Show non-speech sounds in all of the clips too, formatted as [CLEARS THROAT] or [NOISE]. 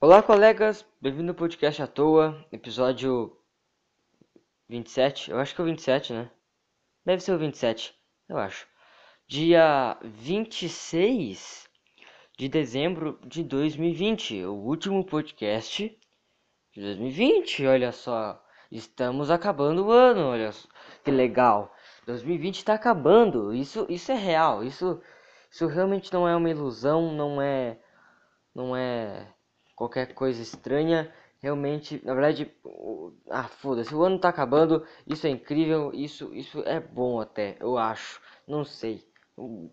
Olá, colegas, bem-vindo ao podcast à toa, episódio 27. Eu acho que é o 27, né? Deve ser o 27, eu acho. Dia 26 de dezembro de 2020, o último podcast de 2020. Olha só, estamos acabando o ano, olha só, que legal. 2020 está acabando, isso, isso é real, isso, isso realmente não é uma ilusão, não é. Não é qualquer coisa estranha. Realmente, na verdade, ah, foda-se, o ano tá acabando, isso é incrível, isso, isso é bom até, eu acho, não sei.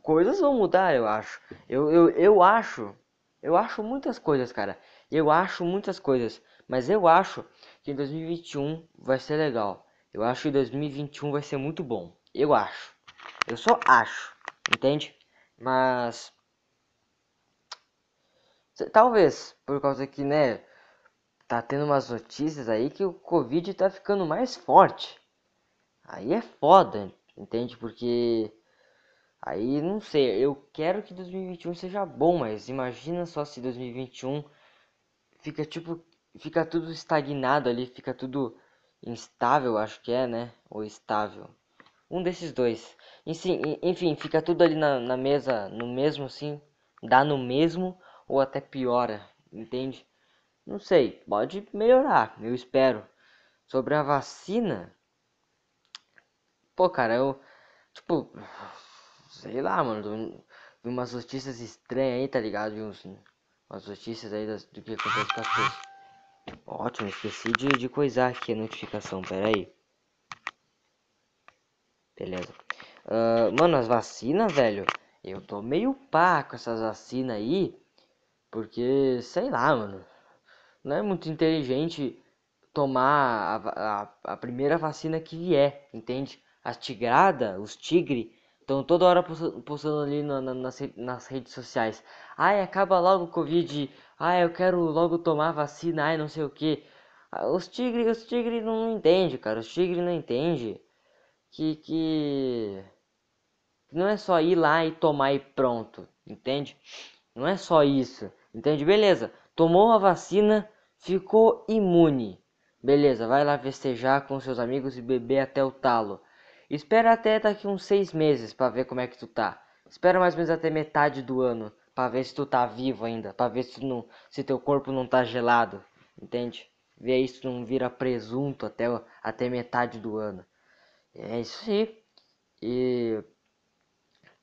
Coisas vão mudar, eu acho. Eu, eu, eu acho, eu acho muitas coisas, cara. Eu acho muitas coisas, mas eu acho que em 2021 vai ser legal. Eu acho que 2021 vai ser muito bom. Eu acho. Eu só acho, entende? Mas Talvez, por causa que, né, tá tendo umas notícias aí que o Covid tá ficando mais forte. Aí é foda, entende? Porque aí não sei, eu quero que 2021 seja bom, mas imagina só se 2021 fica tipo, fica tudo estagnado ali, fica tudo instável, acho que é, né? Ou estável. Um desses dois. Enfim, enfim fica tudo ali na, na mesa, no mesmo assim, dá no mesmo ou até piora, entende? Não sei, pode melhorar, eu espero. Sobre a vacina, pô, cara, eu, tipo, sei lá, mano, vi umas notícias estranhas aí, tá ligado? Vi uns, umas notícias aí das, do que acontece com as pessoas. Ótimo, esqueci de, de coisar aqui a notificação, pera aí. Beleza. Uh, mano, as vacinas, velho, eu tô meio pá com essas vacinas aí. Porque, sei lá, mano. Não é muito inteligente tomar a, a, a primeira vacina que vier, entende? As tigrada, os tigre, estão toda hora postando ali na, na, nas, nas redes sociais. Ai, acaba logo o Covid. Ai, eu quero logo tomar vacina. Ai, não sei o que. Ah, os tigre, os tigre não entende, cara. Os tigre não entende que que não é só ir lá e tomar e pronto, entende? Não é só isso. Entende? Beleza. Tomou a vacina, ficou imune. Beleza, vai lá festejar com seus amigos e beber até o talo. Espera até daqui uns seis meses para ver como é que tu tá. Espera mais ou menos até metade do ano para ver se tu tá vivo ainda, para ver se, não, se teu corpo não tá gelado, entende? Vê tu não vira presunto até, até metade do ano. É isso aí. E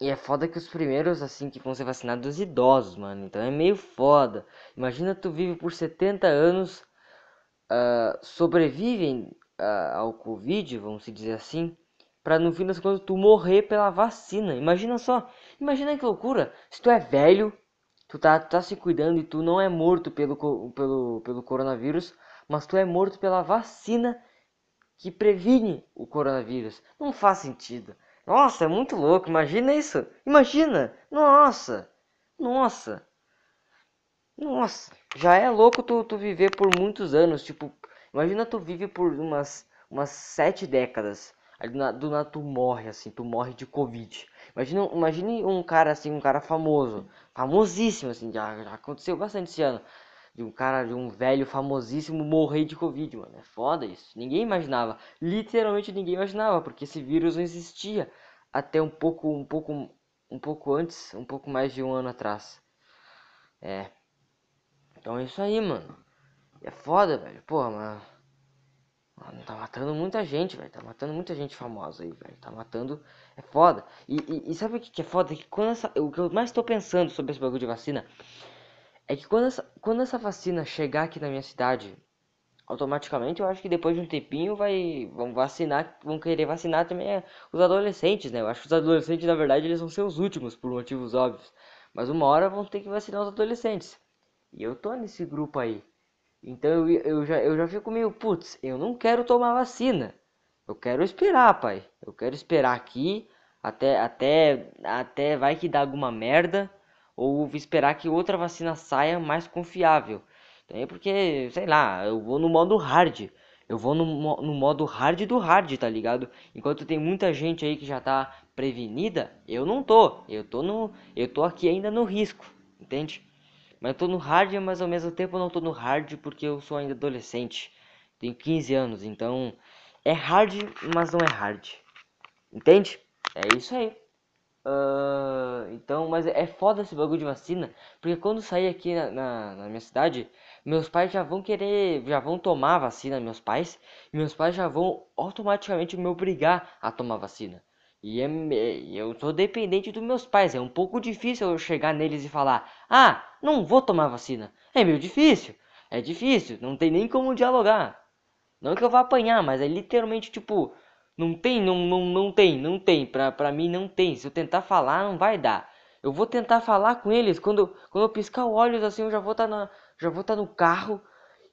e é foda que os primeiros, assim, que vão ser vacinados os idosos, mano. Então é meio foda. Imagina tu vive por 70 anos, uh, sobrevivem uh, ao Covid, vamos dizer assim, pra no fim das contas tu morrer pela vacina. Imagina só, imagina que loucura. Se tu é velho, tu tá, tu tá se cuidando e tu não é morto pelo, pelo, pelo coronavírus, mas tu é morto pela vacina que previne o coronavírus. Não faz sentido. Nossa, é muito louco. Imagina isso. Imagina. Nossa. Nossa. Nossa. Já é louco tu, tu viver por muitos anos. Tipo, imagina tu vive por umas, umas sete décadas. Aí do nada, tu morre assim. Tu morre de Covid. Imagina, imagine um cara assim, um cara famoso. Famosíssimo assim. Já, já aconteceu bastante esse ano de um cara, de um velho famosíssimo morrer de Covid, mano. É foda isso. Ninguém imaginava. Literalmente ninguém imaginava, porque esse vírus não existia até um pouco, um pouco, um pouco antes, um pouco mais de um ano atrás. É. Então é isso aí, mano. É foda, velho. Porra, mano. Mano, tá matando muita gente, velho. Tá matando muita gente famosa aí, velho. Tá matando. É foda. E, e, e sabe o que, que é foda? Que quando essa. O que eu mais tô pensando sobre esse bagulho de vacina é que quando essa, quando essa vacina chegar aqui na minha cidade, automaticamente eu acho que depois de um tempinho vai vão vacinar, vão querer vacinar também é, os adolescentes, né? Eu acho que os adolescentes, na verdade, eles vão ser os últimos por motivos óbvios, mas uma hora vão ter que vacinar os adolescentes. E eu tô nesse grupo aí. Então eu, eu já eu já fico meio, putz, eu não quero tomar vacina. Eu quero esperar, pai. Eu quero esperar aqui até até até vai que dá alguma merda ou esperar que outra vacina saia mais confiável. Então, é porque, sei lá, eu vou no modo hard. Eu vou no, no modo hard do hard, tá ligado? Enquanto tem muita gente aí que já tá prevenida, eu não tô. Eu tô no eu tô aqui ainda no risco, entende? Mas eu tô no hard, mas ao mesmo tempo eu não tô no hard porque eu sou ainda adolescente. Tenho 15 anos, então é hard, mas não é hard. Entende? É isso aí. Uh, então, mas é foda esse bagulho de vacina, porque quando sair aqui na, na, na, minha cidade, meus pais já vão querer, já vão tomar vacina, meus pais, e meus pais já vão automaticamente me obrigar a tomar vacina. E é, eu sou dependente dos meus pais, é um pouco difícil eu chegar neles e falar: "Ah, não vou tomar vacina". É meio difícil. É difícil, não tem nem como dialogar. Não que eu vá apanhar, mas é literalmente tipo, não tem, não, não, não tem, não tem. Pra, pra mim não tem. Se eu tentar falar, não vai dar. Eu vou tentar falar com eles. Quando, quando eu piscar os olhos assim, eu já vou estar tá já vou estar tá no carro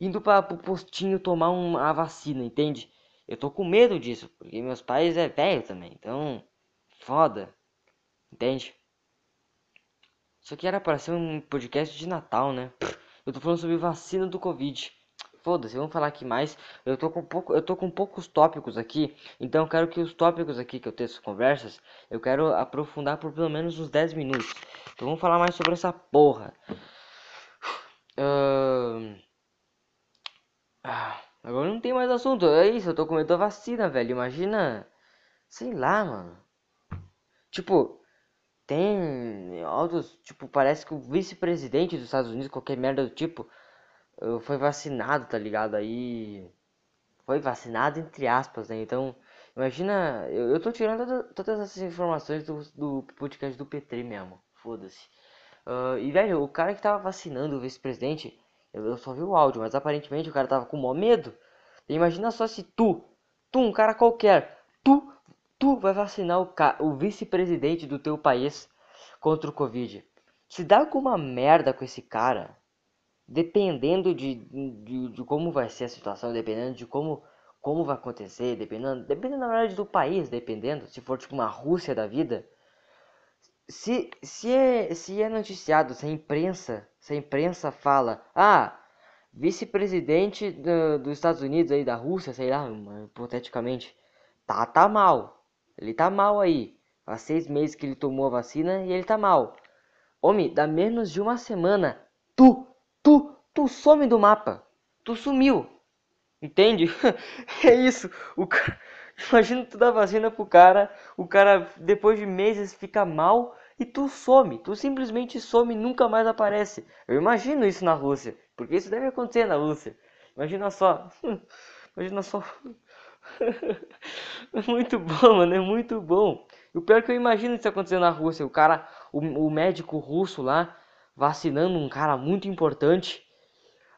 indo para o postinho tomar uma, vacina, entende? Eu tô com medo disso, porque meus pais é velho também. Então, foda. Entende? Isso aqui era para ser um podcast de Natal, né? Eu tô falando sobre vacina do Covid. Foda-se, vamos falar aqui mais. Eu tô com pouco, eu tô com poucos tópicos aqui, então quero que os tópicos aqui que eu tenho conversas, eu quero aprofundar por pelo menos uns 10 minutos. Então vamos falar mais sobre essa porra. Uh... Agora não tem mais assunto. É isso, eu tô com medo da vacina, velho. Imagina, sei lá, mano. Tipo, tem altos, tipo, parece que o vice-presidente dos Estados Unidos, qualquer merda do tipo, foi vacinado, tá ligado? Aí. Foi vacinado entre aspas, né? Então, imagina. Eu, eu tô tirando toda, todas essas informações do, do podcast do Petri mesmo. Foda-se. Uh, e, velho, o cara que tava vacinando o vice-presidente, eu, eu, só vi o áudio, mas aparentemente o cara tava com maior medo. E imagina só se tu, tu, um cara qualquer, tu, tu vai vacinar o, o vice-presidente do teu país contra o Covid. Se dá alguma merda com esse cara, dependendo de, de, de, como vai ser a situação, dependendo de como, como vai acontecer, dependendo, dependendo na verdade do país, dependendo, se for tipo uma Rússia da vida, se, se, é, se é noticiado, se a imprensa, se a imprensa fala, ah, vice-presidente do, dos Estados Unidos aí, da Rússia, sei lá, hipoteticamente, tá, tá mal, ele tá mal aí, há seis meses que ele tomou a vacina e ele tá mal. Homem, dá menos de uma semana, tu some do mapa. Tu sumiu. Entende? [LAUGHS] é isso. O. [LAUGHS] Imagina tu dar vacina pro cara, o cara depois de meses fica mal e tu some. Tu simplesmente some e nunca mais aparece. Eu imagino isso na Rússia, porque isso deve acontecer na Rússia. Imagina só. [LAUGHS] Imagina só. é muito bom, mano, é muito bom. O pior é que eu imagino isso acontecendo na Rússia. O cara, o, o médico russo lá, vacinando um cara muito importante.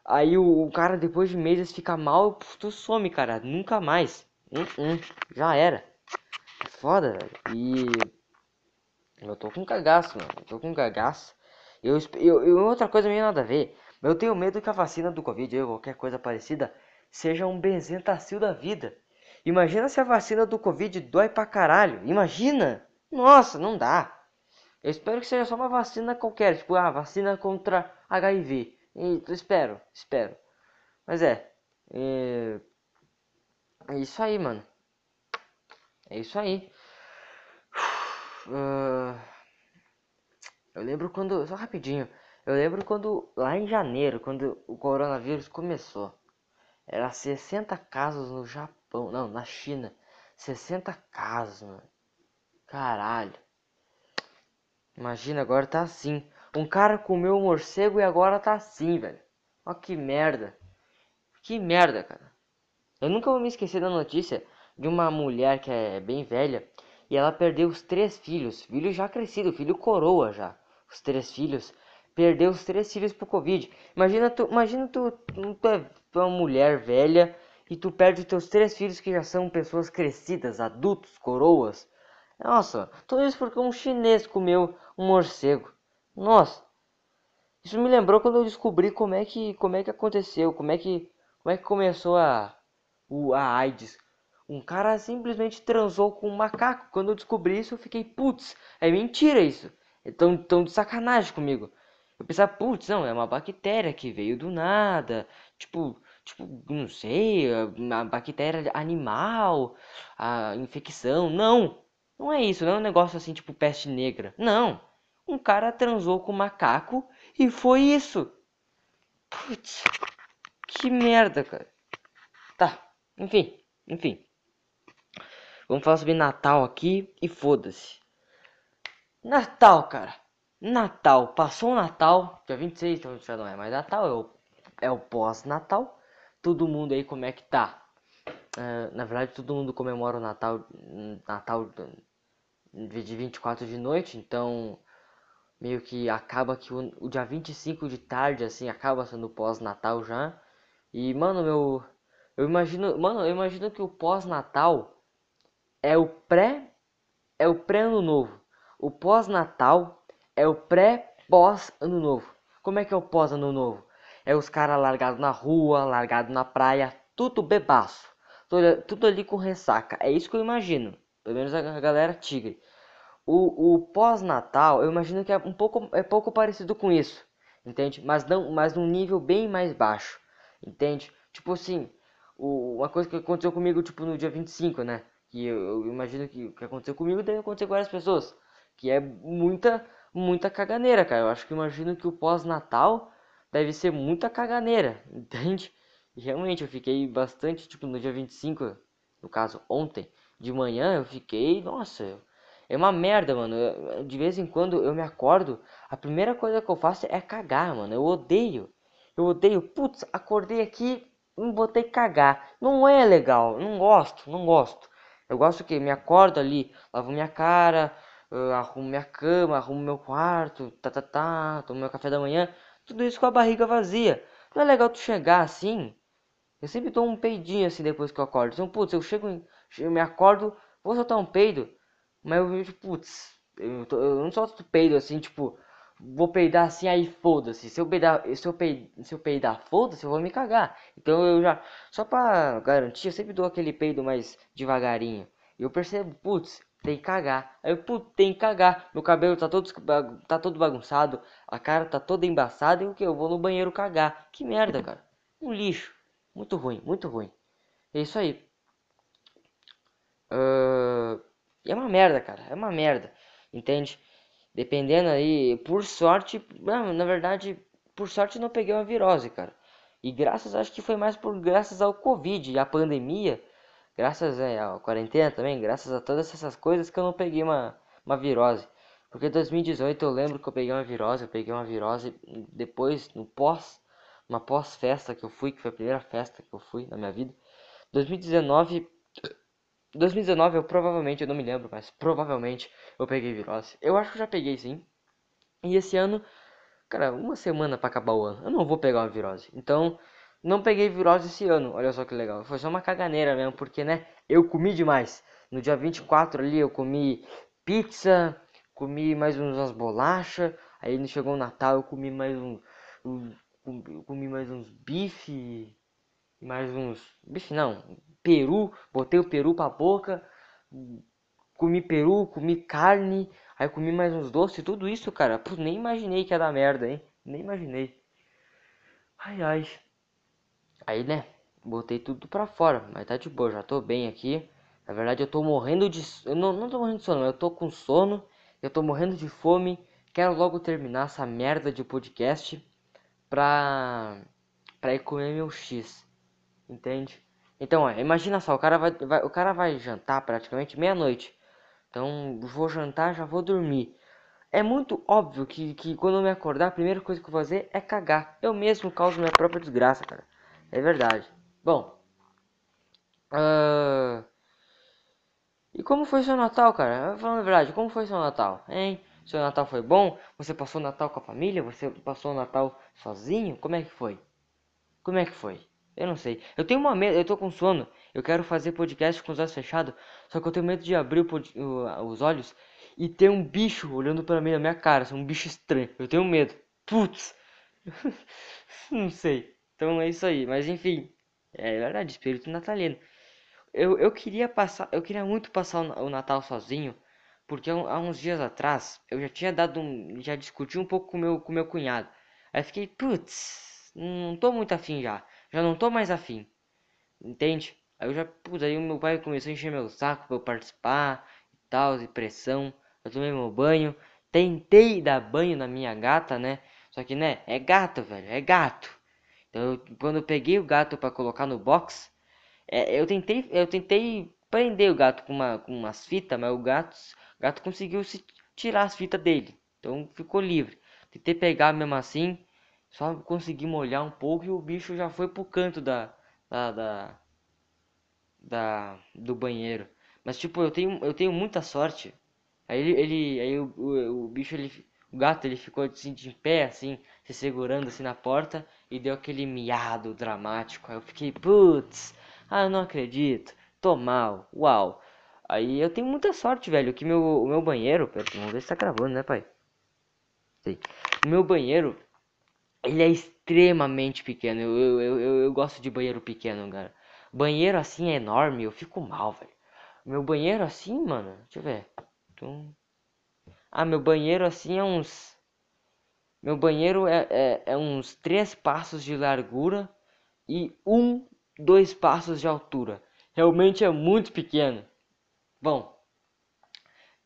Aí o, o cara depois de meses fica mal, tu some, cara, nunca mais. Já era. É foda, velho. E eu tô com cagaço, mano. Eu tô com cagaço. Eu, eu, eu, outra coisa meio nada a ver. Eu tenho medo que a vacina do Covid ou qualquer coisa parecida seja um benzentacil da vida. Imagina se a vacina do Covid dói pra caralho. Imagina! Nossa, não dá. Eu espero que seja só uma vacina qualquer, tipo, ah, vacina contra HIV. E, espero, espero. Mas é, é, é isso aí, mano. É isso aí. Uh, eu lembro quando, só rapidinho, eu lembro quando lá em janeiro, quando o coronavírus começou, era 60 casos no Japão, não, na China, 60 casos, mano. Caralho. Imagina, agora tá assim. Um cara comeu um morcego e agora tá assim, velho. Ó que merda. Que merda, cara. Eu nunca vou me esquecer da notícia de uma mulher que é bem velha e ela perdeu os três filhos. Filho já crescido, filho coroa já. Os três filhos. Perdeu os três filhos pro Covid. Imagina tu, imagina tu, tu, é uma mulher velha e tu perde os teus três filhos que já são pessoas crescidas, adultos, coroas. Nossa, tudo isso porque um chinês comeu um morcego. Nossa, isso me lembrou quando eu descobri como é que, como é que aconteceu, como é que, como é que começou a, o, a AIDS. Um cara simplesmente transou com um macaco. Quando eu descobri isso, eu fiquei, putz, é mentira isso. Estão tão de sacanagem comigo. Eu pensava, putz, não, é uma bactéria que veio do nada. Tipo, tipo, não sei, uma bactéria animal, a infecção. Não, não é isso, não é um negócio assim tipo peste negra. Não. Um cara transou com um macaco E foi isso. Putz, que merda, cara. Tá, enfim, enfim. Vamos falar sobre Natal aqui e foda-se. Natal, cara. Natal. Passou o Natal, dia 26, então já não é mais Natal, é o, é o pós-Natal. Todo mundo aí como é que tá? Uh, na verdade, todo mundo comemora o Natal, Natal de 24 de noite, então meio que acaba que o, o dia 25 de tarde, assim, acaba sendo pós-Natal já. E, mano, meu. Eu imagino. Mano, eu imagino que o pós-Natal é o pré. É o pré-ano novo. O pós-Natal é o pré-pós-ano novo. Como é que é o pós-ano novo? É os caras largados na rua, largados na praia, tudo bebaço. Tudo, tudo ali com ressaca. É isso que eu imagino. Pelo menos a galera tigre. O, o pós-natal, eu imagino que é um pouco, é pouco parecido com isso, entende? Mas não, mas num nível bem mais baixo, entende? Tipo assim, o, uma coisa que aconteceu comigo, tipo, no dia 25, né? Que eu, eu imagino que o que aconteceu comigo deve acontecer com várias pessoas. Que é muita, muita caganeira, cara. Eu acho que imagino que o pós-natal deve ser muita caganeira, [LAUGHS] entende? E realmente eu fiquei bastante, tipo, no dia 25, no caso ontem, de manhã, eu fiquei, nossa, é uma merda, mano. De vez em quando eu me acordo, a primeira coisa que eu faço é cagar, mano. Eu odeio. Eu odeio. Putz, acordei aqui botei cagar. Não é legal. Não gosto, não gosto. Eu gosto que me acordo ali, lavo minha cara, arrumo minha cama, arrumo meu quarto, tá, tá, tá, tomo meu café da manhã. Tudo isso com a barriga vazia. Não é legal tu chegar assim. Eu sempre dou um peidinho assim depois que eu acordo. Então, putz, eu chego, eu me acordo, vou soltar um peido. Mas eu vejo, putz, eu, tô, eu não solto peido assim, tipo, vou peidar assim, aí foda-se. Se eu peidar, se eu peidar, se eu peidar, foda-se, eu vou me cagar. Então eu já, só pra garantir, eu sempre dou aquele peido mais devagarinho. E eu percebo, putz, tem que cagar. Aí eu, putz, tem que cagar. Meu cabelo tá todo, tá todo bagunçado, a cara tá toda embaçada e o que? Eu vou no banheiro cagar. Que merda, cara. Um lixo. Muito ruim, muito ruim. É isso aí. Uh... E é uma merda, cara. É uma merda. Entende? Dependendo aí, por sorte, não, na verdade, por sorte não peguei uma virose, cara. E graças, acho que foi mais por graças ao Covid e à pandemia, graças é, à quarentena também, graças a todas essas coisas que eu não peguei uma, uma virose. Porque em 2018 eu lembro que eu peguei uma virose, eu peguei uma virose depois, no pós, uma pós-festa que eu fui, que foi a primeira festa que eu fui na minha vida. 2019 2019 eu provavelmente, eu não me lembro, mas provavelmente eu peguei virose. Eu acho que já peguei sim. E esse ano, cara, uma semana para acabar o ano, eu não vou pegar uma virose. Então, não peguei virose esse ano. Olha só que legal. Foi só uma caganeira mesmo, porque né, eu comi demais. No dia 24 ali eu comi pizza, comi mais umas bolachas. Aí chegou o Natal, eu comi mais um, um comi mais uns bife, mais uns bife não, peru, botei o peru pra boca, comi peru, comi carne, aí comi mais uns doces, tudo isso, cara, pô, nem imaginei que ia dar merda, hein? Nem imaginei. Ai, ai. Aí, né, botei tudo pra fora, mas tá de boa, já tô bem aqui. Na verdade, eu tô morrendo de... Eu não, não tô morrendo de sono, eu tô com sono, eu tô morrendo de fome. Quero logo terminar essa merda de podcast pra... pra ir comer meu X, entende? Então, ó, imagina só, o cara vai, vai, o cara vai jantar praticamente meia-noite. Então, vou jantar, já vou dormir. É muito óbvio que, que quando eu me acordar, a primeira coisa que eu vou fazer é cagar. Eu mesmo causo minha própria desgraça, cara. É verdade. Bom. Uh... E como foi seu Natal, cara? Falando a verdade, como foi seu Natal, hein? Seu Natal foi bom? Você passou o Natal com a família? Você passou o Natal sozinho? Como é que foi? Como é que foi? Eu não sei. Eu tenho uma medo, eu tô com sono. Eu quero fazer podcast com os olhos fechados. Só que eu tenho medo de abrir o, os olhos e ter um bicho olhando para mim na minha cara. Um bicho estranho. Eu tenho medo. Putz. [LAUGHS] não sei. Então é isso aí. Mas enfim. É verdade, espírito natalino. Eu, eu queria passar. Eu queria muito passar o Natal sozinho. Porque há uns dias atrás eu já tinha dado um. Já discuti um pouco com meu, com meu cunhado. Aí fiquei, putz, não tô muito afim já já não tô mais afim. Entende? Aí eu já, puta, aí o meu pai começou a encher meu saco pra eu participar e tal, e pressão. Eu tomei meu banho, tentei dar banho na minha gata, né? Só que, né, é gato, velho, é gato. Então, eu, quando eu peguei o gato para colocar no box, é, eu tentei, eu tentei prender o gato com, uma, com umas fitas, mas o gato, o gato conseguiu se tirar as fitas dele. Então ficou livre. Tentei pegar mesmo assim, só consegui molhar um pouco e o bicho já foi pro canto da, da, da, da do banheiro. Mas tipo, eu tenho, eu tenho muita sorte. Aí ele, ele aí o, o, o bicho ele o gato ele ficou assim de pé assim, se segurando assim na porta e deu aquele miado dramático. Aí eu fiquei, putz, ah, não acredito. Tô mal. Uau. Aí eu tenho muita sorte, velho, que meu, o meu banheiro... Pera, vamos ver se tá gravando, né, pai? Sim. O meu banheiro, ele é extremamente pequeno. Eu, eu, eu, eu, gosto de banheiro pequeno, cara. Banheiro assim é enorme, eu fico mal, velho. Meu banheiro assim, mano, deixa eu ver. Então... Ah, meu banheiro assim é uns... Meu banheiro é, é, é uns três passos de largura e um dois passos de altura. Realmente é muito pequeno. Bom,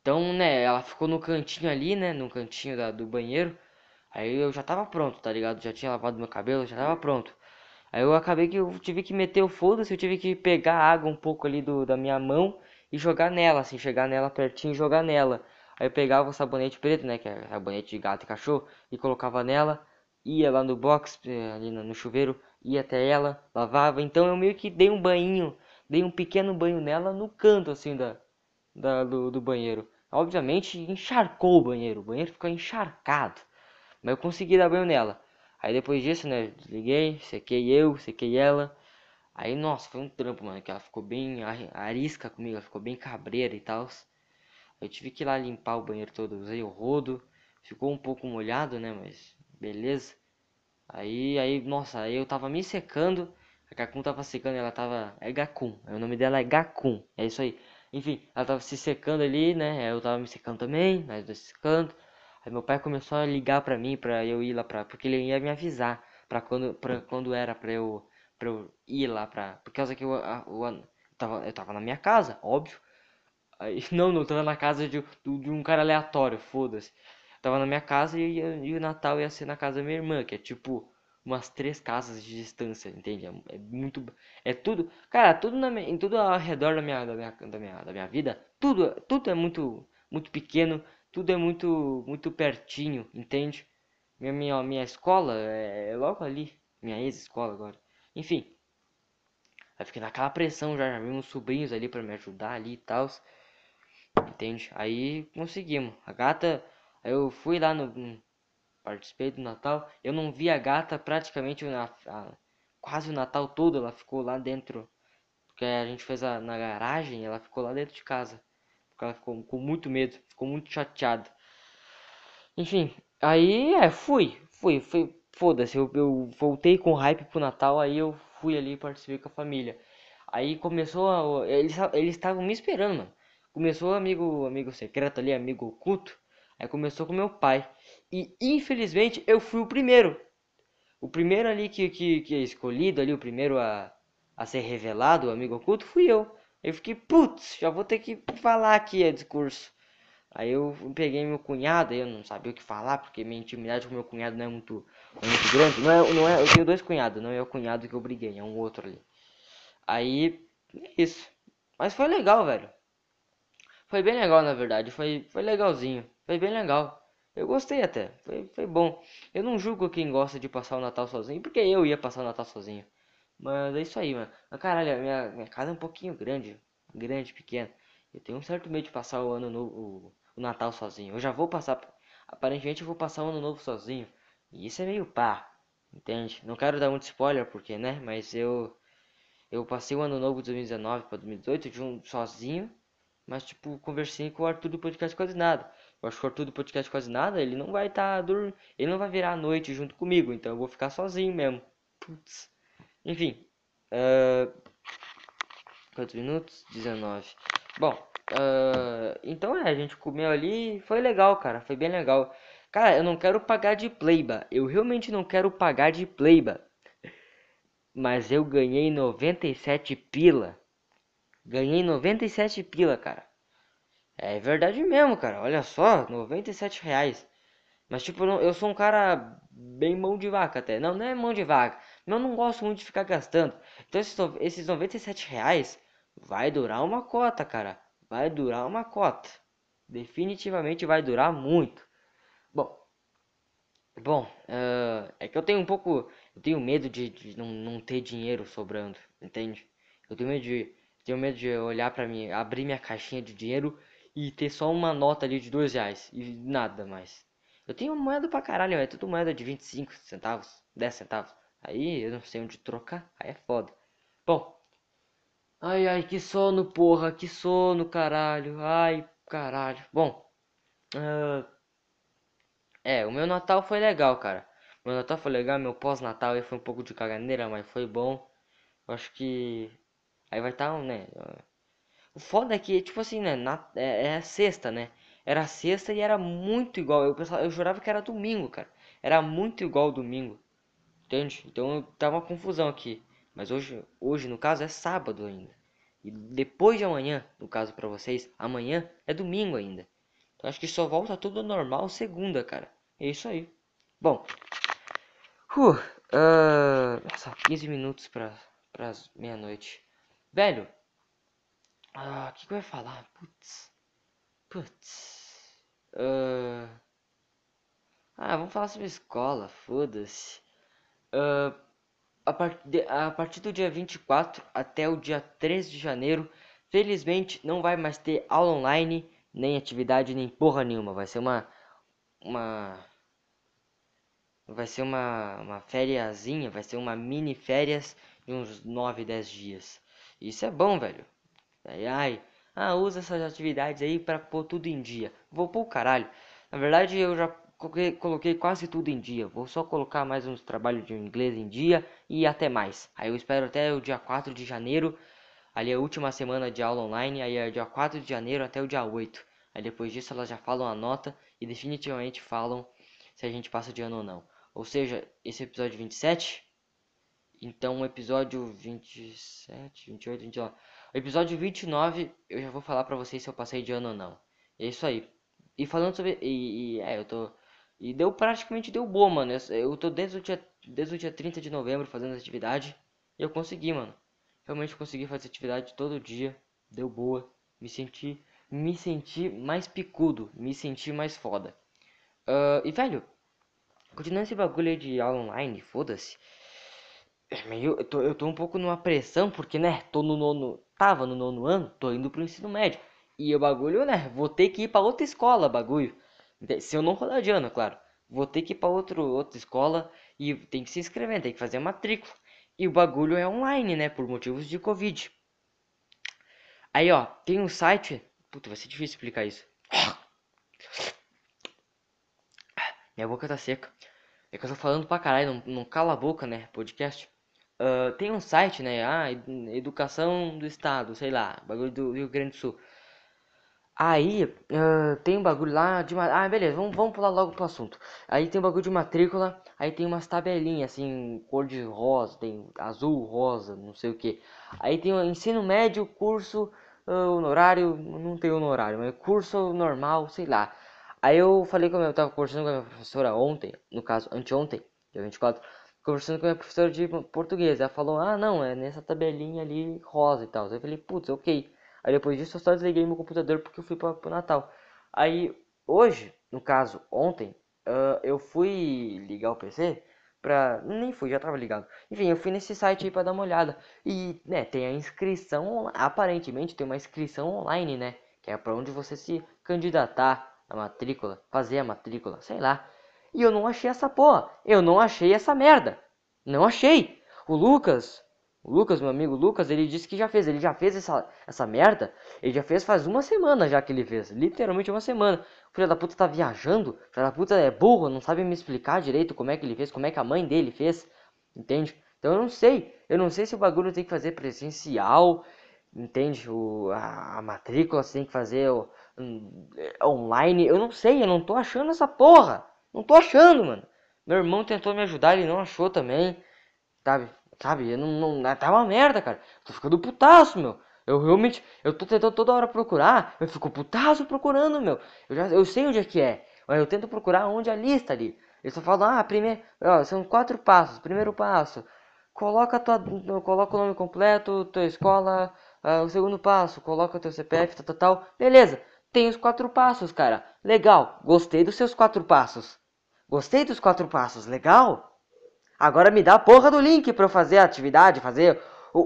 então, né, ela ficou no cantinho ali, né, no cantinho da, do banheiro. Aí eu já tava pronto, tá ligado? Já tinha lavado meu cabelo, já tava pronto. Aí eu acabei que eu tive que meter o foda-se, eu tive que pegar água um pouco ali do, da minha mão e jogar nela, assim, chegar nela pertinho e jogar nela. Aí eu pegava o sabonete preto, né, que é sabonete de gato e cachorro, e colocava nela, ia lá no box, eh, ali no chuveiro, ia até ela, lavava. Então eu meio que dei um banho, dei um pequeno banho nela no canto assim da, da do, do banheiro. Obviamente encharcou o banheiro, o banheiro ficou encharcado, mas eu consegui dar banho nela. Aí depois disso, né, desliguei, sequei eu, sequei ela. Aí, nossa, foi um trampo, mano, que ela ficou bem arisca comigo, ela ficou bem cabreira e tal. Eu tive que ir lá limpar o banheiro todo, usei o rodo, ficou um pouco molhado, né, mas beleza. Aí, aí, nossa, aí eu tava me secando. A Gakun tava secando, ela tava. É Gakun. O nome dela é Gakun. É isso aí. Enfim, ela tava se secando ali, né? Eu tava me secando também, nós dois secando. Aí meu pai começou a ligar pra mim pra eu ir lá pra. Porque ele ia me avisar pra quando, pra quando era pra eu, pra eu ir lá pra. Por causa que eu, eu, tava, eu tava na minha casa, óbvio. Aí, [LAUGHS] não, não, tava na casa de, de um cara aleatório, foda-se tava na minha casa e, e, o Natal ia ser na casa da minha irmã, que é tipo umas três casas de distância, entende? É, é muito. É tudo. Cara, tudo na, em tudo ao redor da minha, da minha, da minha, da minha vida, tudo, tudo é muito, muito pequeno, tudo é muito, muito pertinho, entende? Minha, minha, minha escola é, é logo ali, minha ex-escola agora. Enfim. Aí fiquei naquela pressão já, já vi uns sobrinhos ali para me ajudar ali e tal. Entende? Aí conseguimos. A gata eu fui lá no. Participei do Natal. Eu não vi a gata praticamente na, a, quase o Natal todo. Ela ficou lá dentro. Porque a gente fez a, na garagem. Ela ficou lá dentro de casa. Porque ela ficou com muito medo. Ficou muito chateada. Enfim. Aí é, fui. Fui. fui Foda-se. Eu, eu voltei com hype pro Natal. Aí eu fui ali participei com a família. Aí começou. A, eles estavam me esperando, mano. Começou amigo, amigo secreto ali, amigo oculto. Aí começou com meu pai. E infelizmente eu fui o primeiro. O primeiro ali que, que, que é escolhido ali, o primeiro a, a ser revelado, o amigo oculto, fui eu. Eu fiquei, putz, já vou ter que falar aqui a discurso. Aí eu peguei meu cunhado, eu não sabia o que falar, porque minha intimidade com meu cunhado não é muito, não é muito grande. Não é, não é, eu tenho dois cunhados, não é o cunhado que eu briguei, é um outro ali. Aí, é isso. Mas foi legal, velho. Foi bem legal, na verdade. Foi, foi legalzinho. Foi bem legal. Eu gostei até. Foi, foi bom. Eu não julgo quem gosta de passar o Natal sozinho, porque eu ia passar o Natal sozinho. Mas é isso aí, mano. Mas, caralho, minha, minha casa é um pouquinho grande. Grande, pequena. Eu tenho um certo medo de passar o ano novo, o, Natal sozinho. Eu já vou passar. Aparentemente eu vou passar o ano novo sozinho. E isso é meio pá. Entende? Não quero dar muito spoiler, porque, né? Mas eu. Eu passei o ano novo de 2019 para 2018 de um sozinho. Mas, tipo, conversei com o Arthur do podcast quase nada. Eu acho que o Arthur do podcast quase nada, ele não vai estar tá. Ele não vai virar a noite junto comigo, então eu vou ficar sozinho mesmo. Putz. Enfim. Uh... Quantos minutos? 19. Bom, uh... então é, a gente comeu ali. Foi legal, cara. Foi bem legal. Cara, eu não quero pagar de playba. Eu realmente não quero pagar de playba. Mas eu ganhei 97 pila. Ganhei 97 pila, cara. É verdade mesmo, cara. Olha só, 97 reais. Mas tipo, eu sou um cara bem mão de vaca até. Não, não é mão de vaca. Eu não gosto muito de ficar gastando. Então esses, esses 97 reais vai durar uma cota, cara. Vai durar uma cota. Definitivamente vai durar muito. Bom, bom, uh, é que eu tenho um pouco, eu tenho medo de, de não, não ter dinheiro sobrando, entende? Eu tenho medo de, tenho medo de olhar para mim, abrir minha caixinha de dinheiro e ter só uma nota ali de dois reais e nada mais. Eu tenho moeda pra caralho, é tudo moeda de 25 centavos, 10 centavos. Aí eu não sei onde trocar, aí é foda. Bom, ai ai, que sono, porra, que sono, caralho, ai, caralho. Bom, uh, é, o meu Natal foi legal, cara. Meu Natal foi legal, meu pós-Natal aí foi um pouco de caganeira, mas foi bom. Eu acho que aí vai estar, tá, né? O foda é que, tipo assim, né? Na, é, é sexta, né? Era sexta e era muito igual. Eu, pensava, eu jurava que era domingo, cara. Era muito igual domingo. Entende? Então tá uma confusão aqui. Mas hoje, hoje no caso, é sábado ainda. E depois de amanhã, no caso para vocês, amanhã é domingo ainda. Então acho que só volta tudo normal segunda, cara. É isso aí. Bom. Uh, uh, nossa, 15 minutos para as meia-noite. Velho. Ah, o que, que eu ia falar? Putz. Putz. Uh, ah, vamos falar sobre escola, foda-se. Uh, a, part de, a partir do dia 24 até o dia 3 de janeiro, felizmente não vai mais ter aula online, nem atividade, nem porra nenhuma. Vai ser uma. Uma. Vai ser uma, uma fériazinha, vai ser uma mini férias de uns 9, 10 dias. Isso é bom, velho. Ai, ai. Ah, usa essas atividades aí para pôr tudo em dia. Vou pôr o caralho. Na verdade, eu já coloquei, coloquei quase tudo em dia. Vou só colocar mais uns trabalhos de inglês em dia e até mais. Aí eu espero até o dia 4 de janeiro. Ali é a última semana de aula online. Aí é dia 4 de janeiro até o dia 8. Aí depois disso elas já falam a nota e definitivamente falam se a gente passa de ano ou não. Ou seja, esse episódio 27. Então o episódio 27, 28, 29. O episódio 29 eu já vou falar pra vocês se eu passei de ano ou não. É isso aí. E falando sobre. E, e é, eu tô. E deu praticamente deu boa, mano. Eu, eu tô desde o, dia, desde o dia 30 de novembro fazendo essa atividade. E eu consegui, mano. Realmente consegui fazer atividade todo dia. Deu boa. Me senti. Me senti mais picudo. Me senti mais foda. Uh, e velho, continuando esse bagulho de aula online, foda-se. É meio, eu, tô, eu tô um pouco numa pressão, porque, né, tô no nono, tava no nono ano, tô indo pro ensino médio. E o bagulho, né, vou ter que ir pra outra escola, bagulho. Se eu não rodar de ano, claro. Vou ter que ir outro, outra escola e tem que se inscrever, tem que fazer a matrícula. E o bagulho é online, né, por motivos de Covid. Aí, ó, tem um site... Puta, vai ser difícil explicar isso. Minha boca tá seca. É que eu tô falando pra caralho, não, não cala a boca, né, podcast. Uh, tem um site, né? Ah, Educação do Estado, sei lá, bagulho do Rio Grande do Sul. Aí uh, tem um bagulho lá de. Ah, beleza, vamos, vamos pular logo pro assunto. Aí tem um bagulho de matrícula, aí tem umas tabelinhas assim, cor de rosa, tem azul, rosa, não sei o que. Aí tem o ensino médio, curso, uh, honorário, não tem honorário, mas curso normal, sei lá. Aí eu falei como eu tava conversando com a minha professora ontem, no caso, anteontem, dia 24 conversando com a minha professora de português. Ela falou, ah, não, é nessa tabelinha ali rosa e tal. Eu falei, putz, ok. Aí depois disso eu só desliguei meu computador porque eu fui para o Natal. Aí hoje, no caso, ontem, uh, eu fui ligar o PC pra. Nem fui, já tava ligado. Enfim, eu fui nesse site aí pra dar uma olhada. E, né, tem a inscrição. Aparentemente tem uma inscrição online, né? Que é pra onde você se candidatar a matrícula, fazer a matrícula, sei lá. E eu não achei essa porra. Eu não achei essa merda. Não achei. O Lucas, o Lucas, meu amigo Lucas, ele disse que já fez. Ele já fez essa, essa merda. Ele já fez faz uma semana já que ele fez. Literalmente uma semana. O filho da puta tá viajando. O filho da puta é burro, não sabe me explicar direito como é que ele fez, como é que a mãe dele fez. Entende? Então eu não sei. Eu não sei se o bagulho tem que fazer presencial. Entende? O, a, a matrícula tem que fazer o, um, online. Eu não sei, eu não tô achando essa porra. Não tô achando, mano. Meu irmão tentou me ajudar, ele não achou também. Sabe? Sabe? Eu não, não, tá uma merda, cara. Tô ficando putaço, meu. Eu realmente, eu tô tentando toda hora procurar, eu fico putaço procurando, meu. Eu já, eu sei onde é que é, mas eu tento procurar onde é a lista ali. Eles só falam, ah, primeiro, são quatro passos. Primeiro passo, coloca tua, coloca o nome completo, tua escola. Uh, o segundo passo, coloca o teu CPF, tal, tal, tal. Beleza, tem os quatro passos, cara. Legal, gostei dos seus quatro passos. Gostei dos quatro passos, legal. Agora me dá a porra do link para eu fazer a atividade, fazer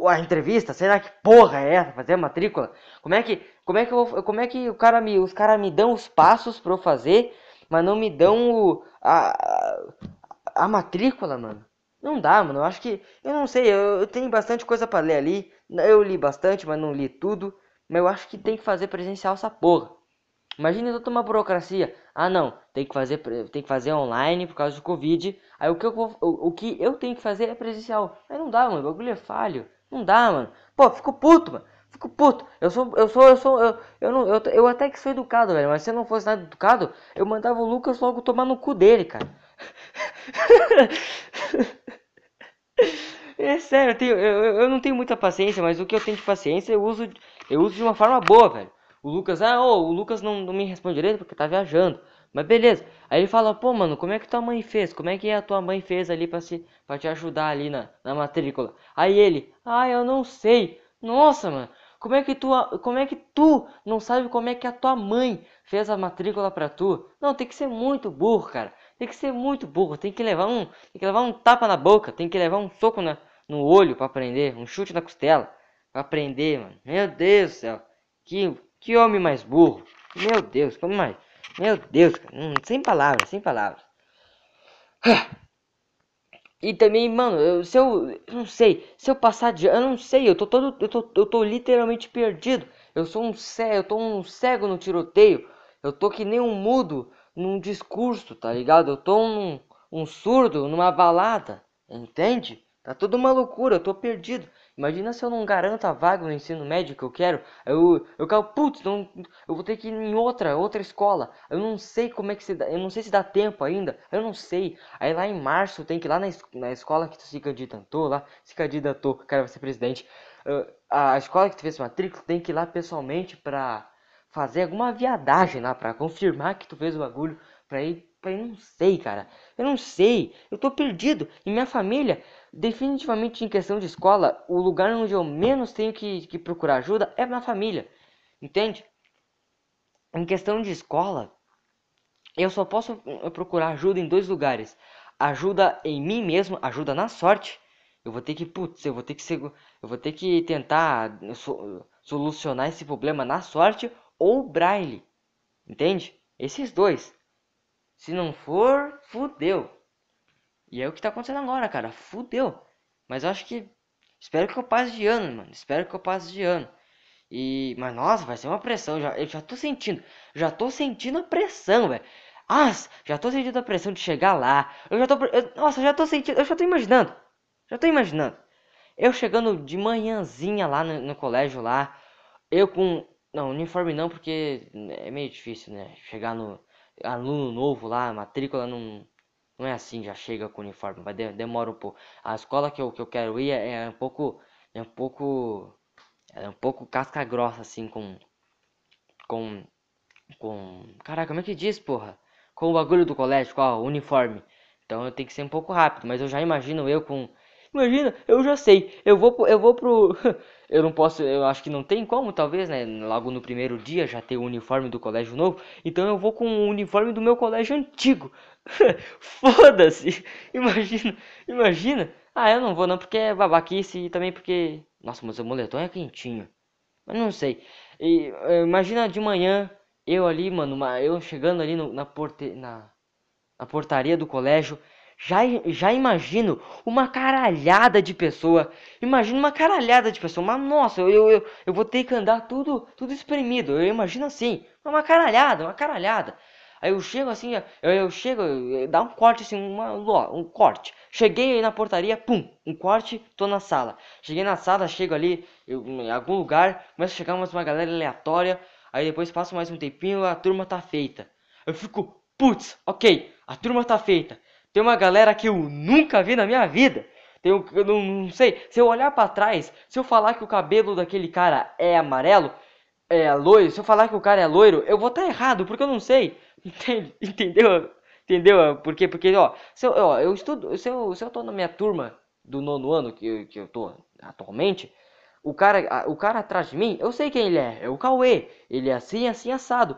a entrevista, será que porra é essa? Fazer a matrícula? Como é que, como é que, eu, como é que o cara me, os caras me dão os passos para eu fazer, mas não me dão o, a, a, a matrícula, mano? Não dá, mano. Eu acho que, eu não sei, eu, eu tenho bastante coisa para ler ali. Eu li bastante, mas não li tudo. Mas eu acho que tem que fazer presencial essa porra. Imagina toda uma burocracia. Ah, não, tem que fazer, tem que fazer online por causa do Covid. Aí o que eu vou, o, o que eu tenho que fazer é presencial. Aí não dá, mano, o bagulho é falho. Não dá, mano. Pô, fico puto, mano. Fico puto. Eu sou, eu sou, eu sou, eu, eu, não, eu, eu até que sou educado, velho. Mas se eu não fosse nada educado, eu mandava o Lucas logo tomar no cu dele, cara. [LAUGHS] É sério, eu, tenho, eu, eu não tenho muita paciência, mas o que eu tenho de paciência eu uso, eu uso de uma forma boa, velho. O Lucas, ah, o Lucas não, não me responde direito porque tá viajando. Mas beleza. Aí ele fala, pô, mano, como é que tua mãe fez? Como é que a tua mãe fez ali pra, se, pra te ajudar ali na, na matrícula? Aí ele, ah, eu não sei. Nossa, mano, como é que tu, como é que tu não sabe como é que a tua mãe fez a matrícula pra tu? Não, tem que ser muito burro, cara. Tem que ser muito burro. Tem que levar um, tem que levar um tapa na boca. Tem que levar um soco na, no olho pra aprender. Um chute na costela pra aprender, mano. Meu Deus do céu. Que, que homem mais burro. Meu Deus, como mais... Meu Deus. Hum, sem palavras, sem palavras. [SIGHS] E também, mano, eu, se eu, eu não sei, se eu passar de, eu não sei, eu tô todo, eu tô, eu tô literalmente perdido. Eu sou um cego, eu tô um cego no tiroteio. Eu tô que nem um mudo num discurso, tá ligado? Eu tô um, um surdo numa balada, entende? Tá tudo uma loucura, eu tô perdido. Imagina se eu não garanto a vaga no ensino médio que eu quero. Eu, eu quero, putz, não, eu vou ter que ir em outra, outra escola. Eu não sei como é que se dá, eu não sei se dá tempo ainda. Eu não sei. Aí lá em março tem que ir lá na, na escola que tu se candidatou lá, se candidatou, cara vai ser presidente. Uh, a escola que tu fez matrícula tem que ir lá pessoalmente pra fazer alguma viadagem lá, pra confirmar que tu fez o bagulho, pra ir, ir, não sei, cara. Eu não sei. Eu tô perdido. E minha família Definitivamente em questão de escola, o lugar onde eu menos tenho que, que procurar ajuda é na família. Entende? Em questão de escola, eu só posso eh, procurar ajuda em dois lugares. Ajuda em mim mesmo, ajuda na sorte. Eu vou ter que, putz, eu vou ter que ser, eu vou ter que tentar so, solucionar esse problema na sorte ou braille. Entende? Esses dois. Se não for, fudeu. E é o que tá acontecendo agora, cara. Fudeu. Mas eu acho que. Espero que eu passe de ano, mano. Espero que eu passe de ano. E. Mas nossa, vai ser uma pressão. Já, eu já tô sentindo. Já tô sentindo a pressão, velho. Ah, já tô sentindo a pressão de chegar lá. Eu já tô. Eu, nossa, já tô sentindo. Eu já tô imaginando. Já tô imaginando. Eu chegando de manhãzinha lá no, no colégio lá. Eu com. Não, uniforme não, porque é meio difícil, né? Chegar no aluno novo lá, matrícula não, não é assim, já chega com uniforme, vai de, demora um pouco. A escola que eu, que eu quero ir é, é um pouco é um pouco é um pouco casca grossa assim com com com caraca, como é que diz, porra? Com o bagulho do colégio, com o uniforme. Então eu tenho que ser um pouco rápido, mas eu já imagino eu com Imagina, eu já sei. Eu vou eu vou pro [LAUGHS] eu não posso, eu acho que não tem como, talvez, né? Logo no primeiro dia já ter o uniforme do colégio novo. Então eu vou com o uniforme do meu colégio antigo. [LAUGHS] Foda-se! Imagina, imagina. Ah, eu não vou não, porque é babaquice e também porque. Nossa, mas o moletom é quentinho. Mas não sei. E, eh, imagina de manhã, eu ali, mano, eu chegando ali no, na, porte, na, na portaria do colégio. Já, já imagino uma caralhada de pessoa. Imagino uma caralhada de pessoa. Mas nossa, eu, eu, eu vou ter que andar tudo, tudo espremido. Eu imagino assim. Uma caralhada, uma caralhada. Aí eu chego assim, eu, eu chego, dá um corte assim, uma, um corte. Cheguei na portaria, pum, um corte, tô na sala. Cheguei na sala, chego ali eu, em algum lugar, começa a chegar mais uma galera aleatória. Aí depois passa mais um tempinho, a turma tá feita. Eu fico, putz, ok, a turma tá feita. Tem uma galera que eu nunca vi na minha vida. Tem, eu não, não sei, se eu olhar para trás, se eu falar que o cabelo daquele cara é amarelo, é loiro, se eu falar que o cara é loiro, eu vou estar tá errado, porque eu não sei. [LAUGHS] Entende? Entendeu? Entendeu? Por quê? Porque, ó, se eu, ó, eu estudo, se eu, se eu tô na minha turma do nono ano que, eu- que eu tô atualmente, o cara, o cara atrás de mim, eu sei quem ele é, é o Cauê. Ele é assim, assim, assado.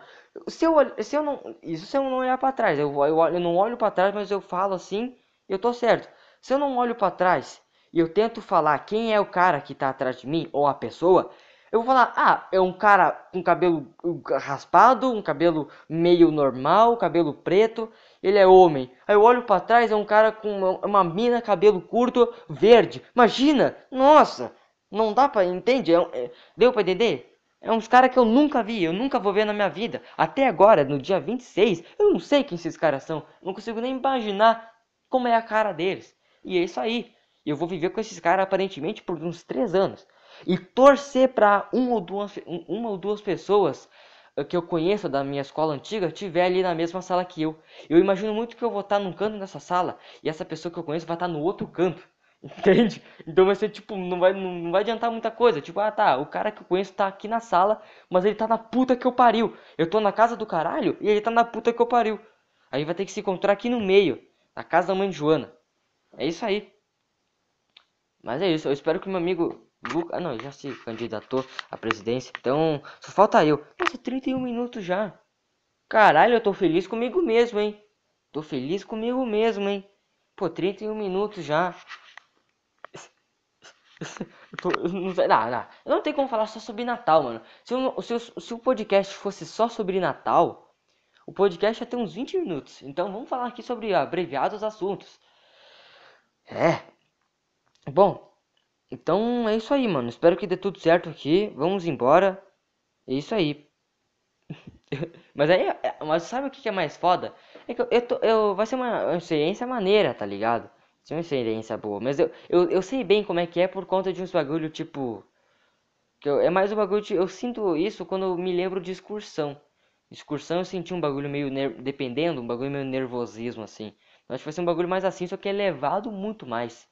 Se eu, se eu não, isso se eu não olhar pra trás, eu, eu, eu não olho pra trás, mas eu falo assim, eu tô certo. Se eu não olho pra trás e eu tento falar quem é o cara que tá atrás de mim, ou a pessoa, eu vou falar, ah, é um cara com cabelo uh, raspado, um cabelo meio normal, cabelo preto, ele é homem. Aí eu olho pra trás, é um cara com uma, uma mina, cabelo curto, verde. Imagina! Nossa! Não dá pra, entende? É é- deu pra entender? É uns caras que eu nunca vi, eu nunca vou ver na minha vida. Até agora, no dia 26, eu não sei quem esses caras são. Não consigo nem imaginar como é a cara deles. E é isso aí. Eu vou viver com esses caras aparentemente por uns 3 anos. E torcer pra um ou duas, um- uma ou duas pessoas eh, que eu conheço da minha escola antiga tiver ali na mesma sala que eu. Eu imagino muito que eu vou estar num canto dessa sala e essa pessoa que eu conheço vai estar no outro canto. Entende? Então vai ser tipo, não vai, não, vai adiantar muita coisa. Tipo, ah tá, o cara que eu conheço tá aqui na sala, mas ele tá na puta que eu pariu. Eu tô na casa do caralho e ele tá na puta que eu pariu. Aí vai ter que se encontrar aqui no meio, na casa da mãe de Joana. É isso aí. Mas é isso, eu espero que meu amigo Lucas. Ah não, já se candidatou à presidência. Então, só falta eu. Nossa, 31 minutos já. Caralho, eu tô feliz comigo mesmo, hein? Tô feliz comigo mesmo, hein? Pô, 31 minutos já. Não, não, não. Tenho como falar só sobre Natal, mano. Se, eu- se, se o podcast fosse só sobre Natal, o podcast ia ter uns 20 minutos. Então vamos falar aqui sobre abreviados assuntos. É. Bom, então é isso aí, mano. Espero que dê tudo certo aqui. Vamos embora. É isso aí. [LAUGHS] Mas aí, é- mas sabe o que que é mais foda? É que eu, eu, tô- eu- vai ser uma, uma experiência maneira, tá ligado? Ser uma experiência boa. Mas eu, eu, eu sei bem como é que é por conta de uns bagulho tipo. Que eu- é mais um bagulho de, Eu sinto isso quando eu me lembro de excursão. Excursão eu senti um bagulho meio. Dependendo, um bagulho meio nervosismo assim. Acho que vai ser um bagulho mais assim, só que é elevado muito mais.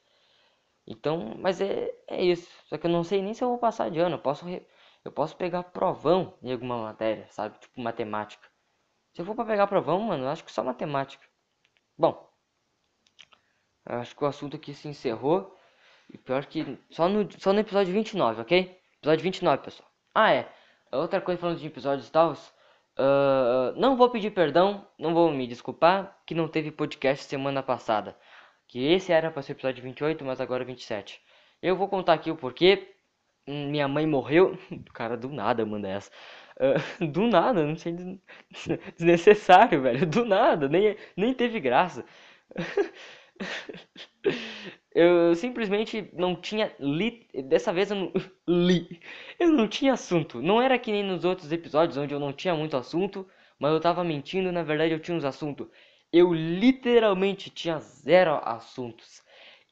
Então, mas é, é isso. Só que eu não sei nem se eu vou passar de ano. Eu posso, re- eu posso pegar provão em alguma matéria, sabe? Tipo matemática. Se eu for pra pegar provão, mano, eu acho que só matemática. Bom, acho que o assunto aqui se encerrou. E pior que só no, só no episódio 29, ok? Episódio 29, pessoal. Ah, é. Outra coisa falando de episódios e tal. ah, não vou pedir perdão, não vou me desculpar que não teve podcast semana passada. Que esse era para ser episódio 28, mas agora é 27. Eu vou contar aqui o porquê. Minha mãe morreu. [LAUGHS] Cara, do nada manda essa. Ah, [LAUGHS] do nada, não sei. des- [LAUGHS] Desnecessário, velho. Do nada, nem, nem teve graça. Eu simplesmente não tinha li. Dessa vez eu não [LAUGHS] li. Eu não tinha assunto. Não era que nem nos outros episódios onde eu não tinha muito assunto, mas eu tava mentindo, na verdade eu tinha uns assuntos. Eu literalmente tinha zero assuntos.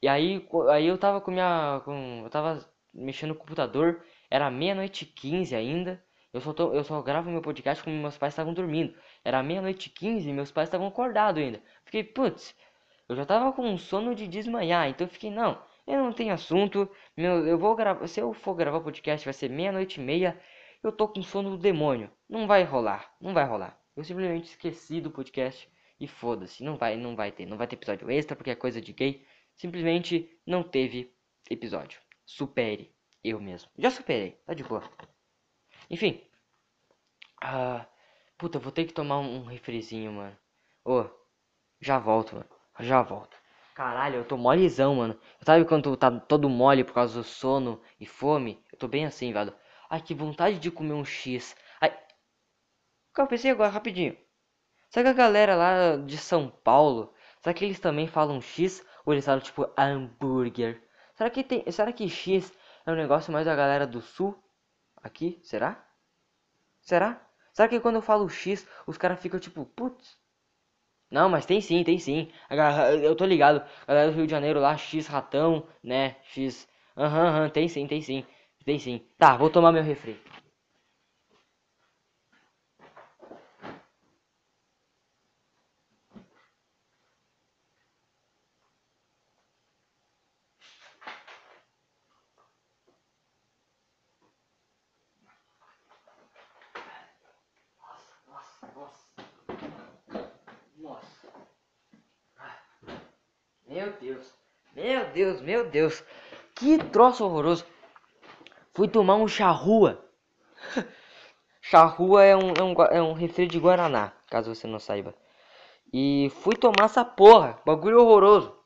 E aí, aí eu tava com minha. Com, eu tava mexendo no computador, era meia-noite e 15 ainda. Eu só, tô, eu só gravo meu podcast quando meus pais estavam dormindo. Era meia-noite e 15 e meus pais estavam acordados ainda. Fiquei, putz, eu já tava com sono de desmanhar, então eu fiquei, não, eu não tenho assunto. Meu, eu vou gravar, se eu for gravar podcast vai ser meia-noite e meia. Eu tô com sono do demônio. Não vai rolar, não vai rolar. Eu simplesmente esqueci do podcast e foda-se, não vai, não vai ter, não vai ter episódio extra porque é coisa de gay. Simplesmente não teve episódio. Supere eu mesmo. Já superei, tá de boa. Enfim. Ah, puta, vou ter que tomar um, refrizinho, mano. Ô, já volto, mano. Já volto. Caralho, eu tô molezão, mano. Sabe quando tá todo mole por causa do sono e fome? Eu tô bem assim, velho. Ai, que vontade de comer um X. Ai. Eu pensei agora, rapidinho. Será que a galera lá de São Paulo, será que eles também falam X? Ou eles falam tipo hambúrguer? Será que tem, será que X é um negócio mais da galera do sul? Aqui? Será? Será? Será que quando eu falo X, os caras ficam tipo, putz. Não, mas tem sim, tem sim. Eu tô ligado. Galera do Rio de Janeiro lá, X ratão, né? X. Aham, aham, tem sim, tem sim. Tem sim. Tá, vou tomar meu refri. Nossa, nossa, nossa. Nossa. Meu Deus. Meu Deus, meu Deus. Que troço horroroso. Fui tomar um charrua. [LAUGHS] charrua é um, é, um, é um refri de Guaraná, caso você não saiba. E fui tomar essa porra. Bagulho horroroso.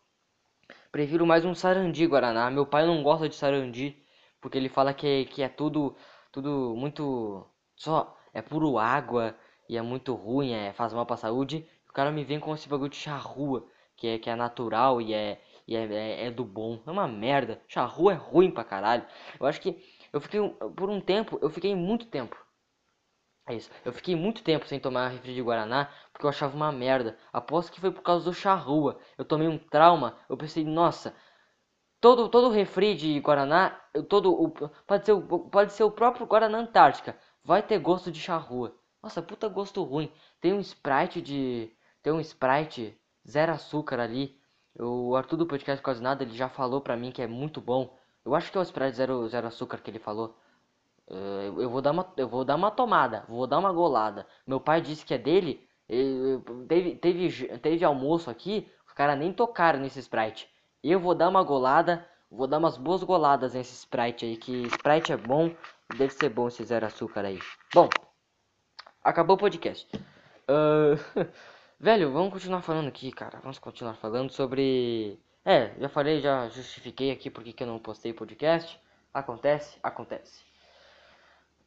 Prefiro mais um sarandi Guaraná. Meu pai não gosta de sarandi. Porque ele fala que, é, que é tudo, tudo muito... Só é puro água e é muito ruim, é, faz mal pra saúde. O cara me vem com esse bagulho de charrua, que é, que é natural e é, e é, é, é do bom. É uma merda. Charrua é ruim pra caralho. Eu acho que eu fiquei, por um tempo, eu fiquei muito tempo. É isso. Eu fiquei muito tempo sem tomar refri de Guaraná porque eu achava uma merda. Aposto que foi por causa do charrua. Eu tomei um trauma. Eu pensei, nossa, todo todo refri de Guaraná, todo o, pode ser o, pode ser o próprio Guaraná Antártica, vai ter gosto de charrua. Nossa, puta gosto ruim. Tem um Sprite de tem um Sprite zero açúcar ali. O Arthur do podcast quase nada, ele já falou pra mim que é muito bom. Eu acho que é o Sprite zero, zero açúcar que ele falou. Uh, eu vou dar uma eu vou dar uma tomada, vou dar uma golada. Meu pai disse que é dele. teve, teve, teve almoço aqui, os caras nem tocaram nesse Sprite. Eu vou dar uma golada, vou dar umas boas goladas nesse Sprite aí, que Sprite é bom, deve ser bom esse zero açúcar aí. Bom, acabou o podcast. Uh, [LAUGHS] velho, vamos continuar falando aqui, cara. Vamos continuar falando sobre. É, já falei, já justifiquei aqui porque que eu não postei podcast. Acontece, acontece.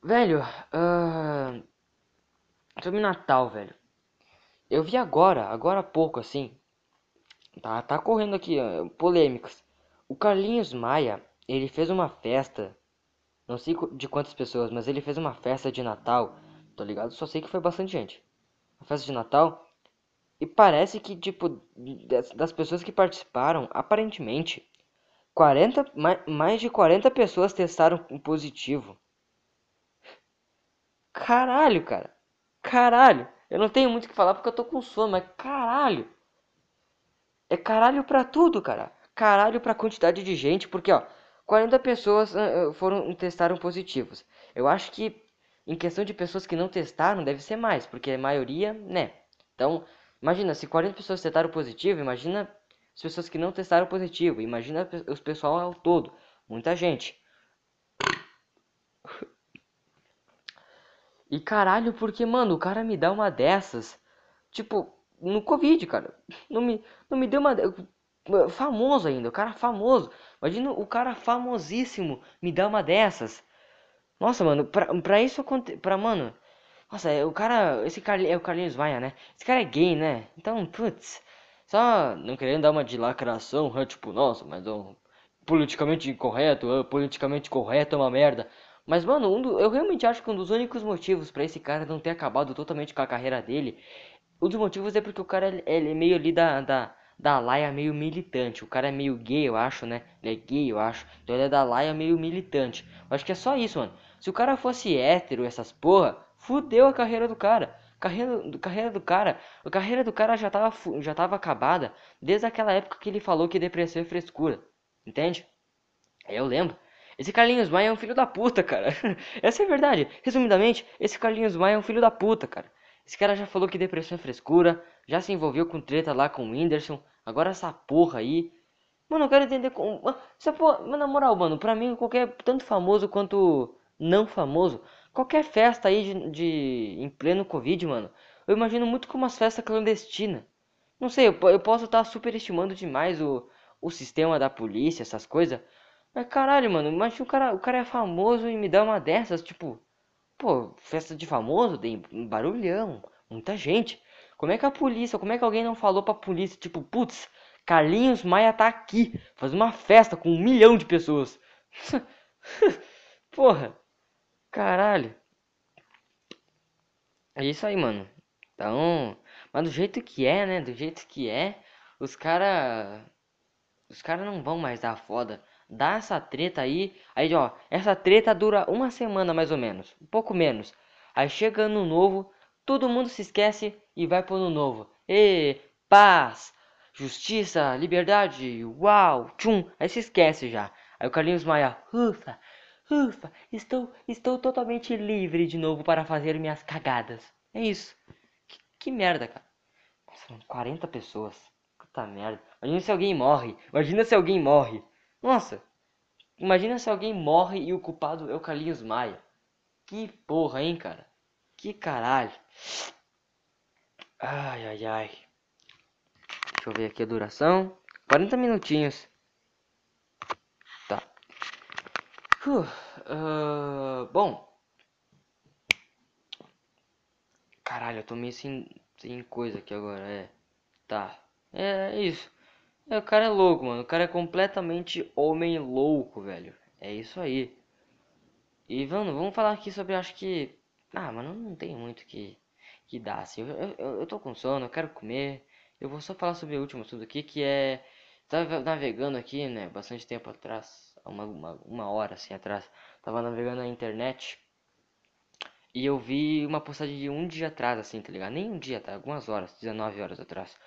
Velho, uh, sobre Natal, velho. Eu vi agora, agora há pouco assim. Tá, tá correndo aqui, uh, polêmicas. O Carlinhos Maia, ele fez uma festa. Não sei de quantas pessoas, mas ele fez uma festa de Natal Tô ligado? Só sei que foi bastante gente. A festa de Natal. E parece que, tipo, das pessoas que participaram, aparentemente, 40, mais de 40 pessoas testaram positivo. Caralho, cara. Caralho. Eu não tenho muito o que falar porque eu tô com sono, mas caralho. É caralho pra tudo, cara. Caralho pra quantidade de gente, porque, ó, 40 pessoas uh, foram testaram positivos. Eu acho que em questão de pessoas que não testaram, deve ser mais, porque a maioria, né? Então, imagina, se 40 pessoas testaram positivo, imagina as pessoas que não testaram positivo, imagina os pessoal ao todo, muita gente. [LAUGHS] E caralho, porque, mano, o cara me dá uma dessas, tipo, no Covid, cara. Não me, não me deu uma. Famoso ainda, o cara famoso. Imagina o cara famosíssimo me dá uma dessas. Nossa, mano, pra, pra isso acontecer. Pra, mano. Nossa, o cara. Esse cara é o Carlinhos Maia, né? Esse cara é gay, né? Então, putz. Só não querendo dar uma de lacração, né? tipo, nossa, mas um, politicamente incorreto, uh, politicamente correto é uma merda. Mas, mano, um do, eu realmente acho que um dos únicos motivos para esse cara não ter acabado totalmente com a carreira dele. Um dos motivos é porque o cara ele é meio ali da, da, da laia meio militante. O cara é meio gay, eu acho, né? Ele é gay, eu acho. Então ele é da laia meio militante. Eu acho que é só isso, mano. Se o cara fosse hétero, essas porra, fudeu a carreira do cara. Carreira, carreira do cara, a carreira do cara já tava, já tava acabada desde aquela época que ele falou que depressão é frescura. Entende? Eu lembro. Esse Carlinhos Maia é um filho da puta, cara. [LAUGHS] Essa é a verdade. Resumidamente, esse Carlinhos Maia é um filho da puta, cara. Esse cara já falou que depressão é frescura, já se envolveu com treta lá com o Whindersson. Agora essa porra aí. Mano, eu quero entender como. Essa porra, na moral, mano, pra mim, qualquer. Tanto famoso quanto não famoso, qualquer festa aí de, de em pleno Covid, mano, eu imagino muito como as festas clandestinas. Não sei, eu, eu posso estar tá superestimando demais o, o sistema da polícia, essas coisas. Mas caralho, mano, imagina o cara, o cara é famoso e me dá uma dessas, tipo, pô, festa de famoso, tem barulhão, muita gente. Como é que a polícia, como é que alguém não falou pra polícia, tipo, putz, Carlinhos Maia tá aqui, faz uma festa com um milhão de pessoas. [LAUGHS] Porra. Caralho. É isso aí, mano. Então, mas do jeito que é, né? Do jeito que é, os cara os cara não vão mais dar foda. Dá essa treta aí, aí ó, essa treta dura uma semana mais ou menos, um pouco menos. Aí chega ano novo, todo mundo se esquece e vai pro ano novo. E paz, justiça, liberdade, uau, tchum, aí se esquece já. Aí o Carlinhos Maia, ufa, Ufa, estou, estou totalmente livre de novo para fazer minhas cagadas. É isso. Que, que merda, cara. Nossa, 40 pessoas. Puta merda. Imagina se alguém morre. Imagina se alguém morre. Nossa. Imagina se alguém morre e o culpado é o Carlinhos Maia. Que porra, hein, cara? Que caralho. Ai, ai, ai. Deixa eu ver aqui a duração. 40 minutinhos. Tá. Uh, bom. Caralho, eu tô meio sem, sem coisa aqui agora, é. Tá. É, é isso. É, o cara é louco, mano. O cara é completamente homem louco, velho. É isso aí. E vamos, vamos falar aqui sobre, acho que... Ah, mano, não tem muito que, que dar, assim. Eu, eu, eu tô com sono, eu quero comer. Eu vou só falar sobre o último assunto aqui, que é... Tava navegando aqui, né, bastante tempo atrás. Uma, uma, uma hora, assim, atrás. Tava navegando na internet. E eu vi uma postagem de um dia atrás, assim, tá ligado? Nem um dia, tá? Algumas horas, 19 horas atrás.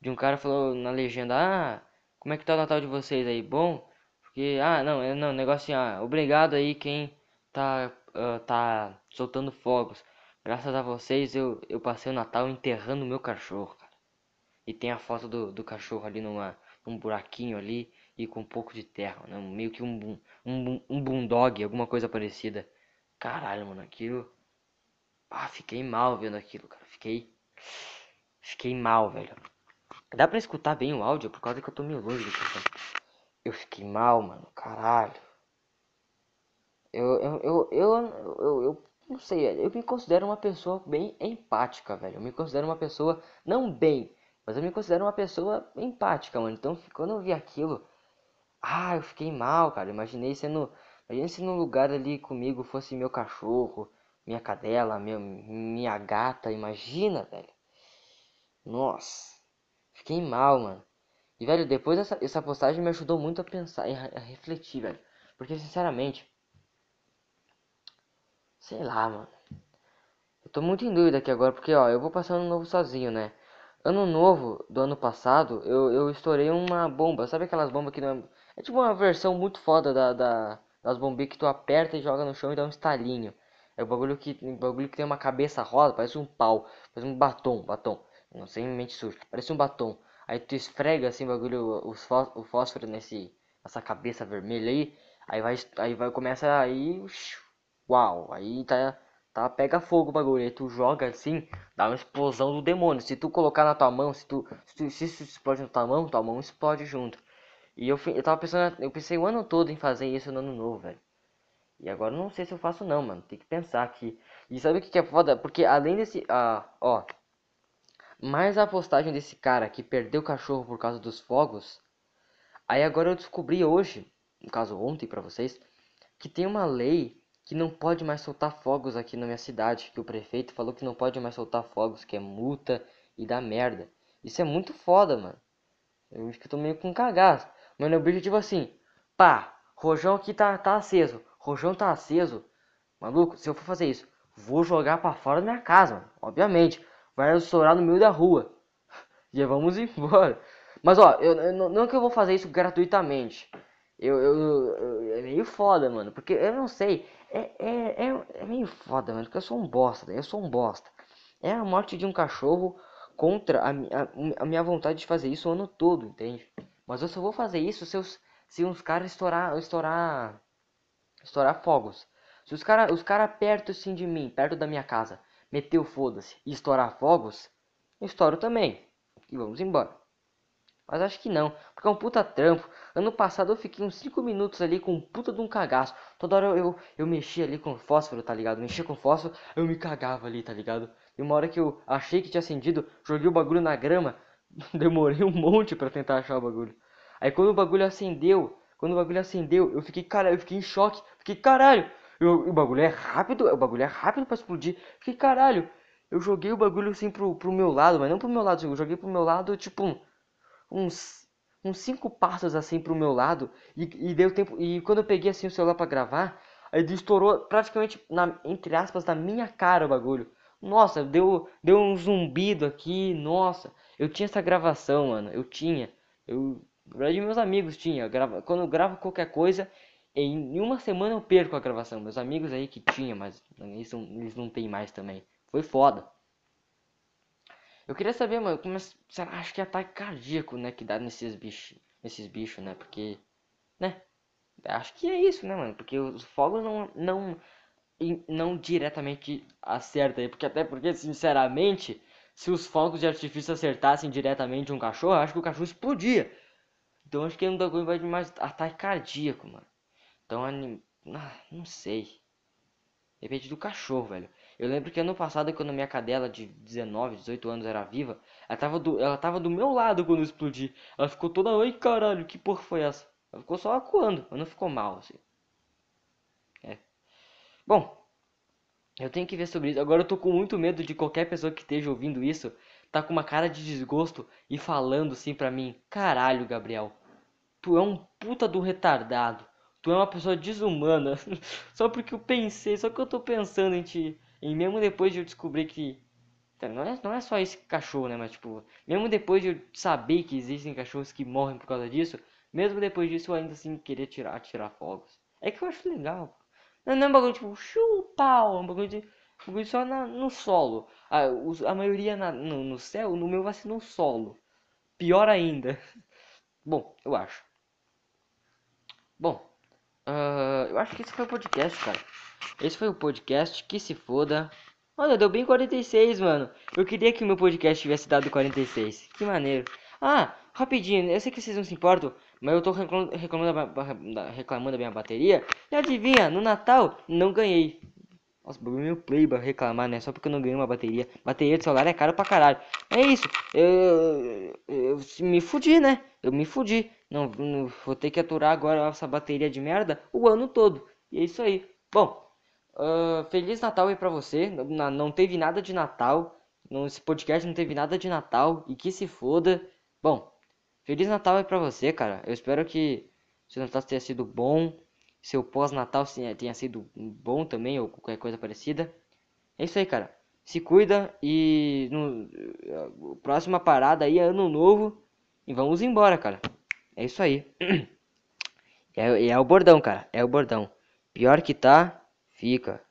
De um cara falou na legenda, ah, como é que tá o Natal de vocês aí? Bom? Porque, ah, não, é, não, negócio assim, ah, obrigado aí quem tá, uh, tá soltando fogos. Graças a vocês eu, eu passei o Natal enterrando meu cachorro, cara. E tem a foto do, do cachorro ali numa, num buraquinho ali e com um pouco de terra, né? Meio que um, um, um bulldog, alguma coisa parecida. Caralho, mano, aquilo ah, fiquei mal vendo aquilo, cara. Fiquei. Fiquei mal, velho. Dá pra escutar bem o áudio por causa que eu tô meio longe Eu fiquei mal, mano. Caralho. Eu, eu, eu, eu, eu, eu, não sei, eu me considero uma pessoa bem empática, velho. Eu me considero uma pessoa, não bem, mas eu me considero uma pessoa empática, mano. Então, quando eu vi aquilo, ah, eu fiquei mal, cara. Imaginei sendo, imaginei se no lugar ali comigo fosse meu cachorro, minha cadela, minha, minha gata, imagina, velho. Nossa, fiquei mal, mano. E, velho, depois dessa essa postagem me ajudou muito a pensar, a refletir, velho. Porque, sinceramente, sei lá, mano. Eu tô muito em dúvida aqui agora, porque, ó, eu vou passar ano novo sozinho, né? Ano novo do ano passado, eu, eu estourei uma bomba. Sabe aquelas bombas que não é... É tipo uma versão muito foda da, da das bombinhas que tu aperta e joga no chão e dá um estalinho. É o bagulho que, um bagulho que tem uma cabeça rosa, parece um pau, parece um batom, batom. Não sei mente suja, parece um batom. Aí tu esfrega assim o bagulho, o fósforo nesse, essa cabeça vermelha aí, aí vai, aí vai começa aí, uau, aí tá, tá pega fogo o bagulho, aí tu joga assim, dá uma explosão do demônio. Se tu colocar na tua mão, se tu, se, tu, se isso explode na tua mão, tua mão explode junto. E eu, eu tava pensando, eu pensei o ano todo em fazer isso no ano novo, velho. E agora não sei se eu faço não, mano. Tem que pensar aqui. E sabe o que, que é foda? Porque além desse. Ah, ó. Mais a postagem desse cara que perdeu o cachorro por causa dos fogos. Aí agora eu descobri hoje, no caso ontem para vocês, que tem uma lei que não pode mais soltar fogos aqui na minha cidade. Que o prefeito falou que não pode mais soltar fogos, que é multa e dá merda. Isso é muito foda, mano. Eu acho que eu tô meio com cagaço. Mas o objetivo assim, pá, rojão aqui tá, tá aceso rojão tá aceso. Maluco, se eu for fazer isso, vou jogar para fora da minha casa, mano. obviamente. Vai estourar no meio da rua. [LAUGHS] E vamos embora. Mas ó, eu, eu, não que eu vou fazer isso gratuitamente. Eu, eu, eu, é meio foda, mano. Porque eu não sei. É, é, é, é meio foda, mano. Porque eu sou um bosta. Eu sou um bosta. É a morte de um cachorro contra a, a, a minha vontade de fazer isso o ano todo, entende? Mas eu só vou fazer isso se, os, se uns caras estourar, estourar estourar fogos. Se os caras os cara perto assim de mim, perto da minha casa, meteu foda-se e estourar fogos, eu estouro também. E vamos embora. Mas acho que não, porque é um puta trampo. Ano passado eu fiquei uns 5 minutos ali com um puta de um cagaço. Toda hora eu, eu, eu mexia ali com fósforo, tá ligado? Mexia com fósforo, eu me cagava ali, tá ligado? E uma hora que eu achei que tinha acendido, joguei o bagulho na grama. [LAUGHS] Demorei um monte para tentar achar o bagulho. Aí quando o bagulho acendeu, quando o bagulho acendeu, eu fiquei, cara, eu fiquei em choque. Fiquei, caralho, eu, o bagulho é rápido, o bagulho é rápido para explodir. Fiquei, caralho, eu joguei o bagulho assim pro, pro meu lado, mas não pro meu lado, eu joguei pro meu lado, tipo, uns uns cinco passos assim pro meu lado e, e deu tempo e quando eu peguei assim o celular para gravar aí estourou praticamente na, entre aspas na minha cara o bagulho nossa deu deu um zumbido aqui nossa eu tinha essa gravação mano eu tinha eu verdade, meus amigos tinha. Grava, quando eu gravo qualquer coisa, em uma semana eu perco a gravação. Meus amigos aí que tinha, mas eles não, eles não tem mais também. Foi foda. Eu queria saber, mano, como é, será, acho que é ataque cardíaco, né, que dá nesses bichos, nesses bichos, né? Porque, né? Acho que é isso, né, mano? Porque os fogos não não não diretamente acertam aí, porque até porque, sinceramente, se os fogos de artifício acertassem diretamente um cachorro, acho que o cachorro explodia. Então acho que é um bagulho vai mais ataque cardíaco, mano. Então, anim... ah, não sei. Depende do cachorro, velho. Eu lembro que ano passado, quando minha cadela de 19, 18 anos era viva, ela tava do, ela tava do meu lado quando eu explodi. Ela ficou toda, ai caralho, que porra foi essa? Ela ficou só acuando, mas não ficou mal, assim. É. Bom, eu tenho que ver sobre isso. Agora eu tô com muito medo de qualquer pessoa que esteja ouvindo isso tá com uma cara de desgosto e falando assim pra mim: Caralho, Gabriel, tu é um puta do retardado. Tu é uma pessoa desumana. [LAUGHS] só porque eu pensei, só que eu tô pensando em ti. E mesmo depois de eu descobrir que. Tá, não é, não é só esse cachorro, né? Mas tipo, mesmo depois de eu saber que existem cachorros que morrem por causa disso, mesmo depois disso eu ainda assim querer tirar, tirar fogos. É que eu acho legal. Não, não é um bagulho tipo, chupau, é um bagulho de. Um bagulho só na, no solo. A, os, a maioria na, no, no céu, no meu vai ser no solo. Pior ainda. [LAUGHS] Bom, eu acho. Bom, uh, eu acho que esse foi o podcast, cara. Esse foi o podcast, que se foda. Olha, deu bem 46, mano. Eu queria que o meu podcast tivesse dado 46. Que maneiro. Ah, rapidinho, eu sei que vocês não se importam, mas eu tô reclamando, reclamando, da minha bateria. E adivinha, no Natal não ganhei. Nossa, meu playba reclamar, né? Só porque eu não ganhei uma bateria. Bateria de celular é caro pra caralho. É isso. Eu, eu, eu me fudi, né? Eu me fudi. Não, não, vou ter que aturar agora essa bateria de merda o ano todo. E é isso aí. Bom, uh, Feliz Natal aí pra você. Não, não teve nada de Natal. No, esse podcast não teve nada de Natal. E que se foda. Bom, Feliz Natal aí pra você, cara. Eu espero que seu Natal tenha sido bom seu pós-natal tenha sido bom também, ou qualquer coisa parecida. É isso aí, cara. Se cuida e no próxima parada aí é ano novo e vamos embora, cara. É isso aí. [CLEARS THROAT] É, é o bordão, cara. É o bordão. Pior que tá, fica.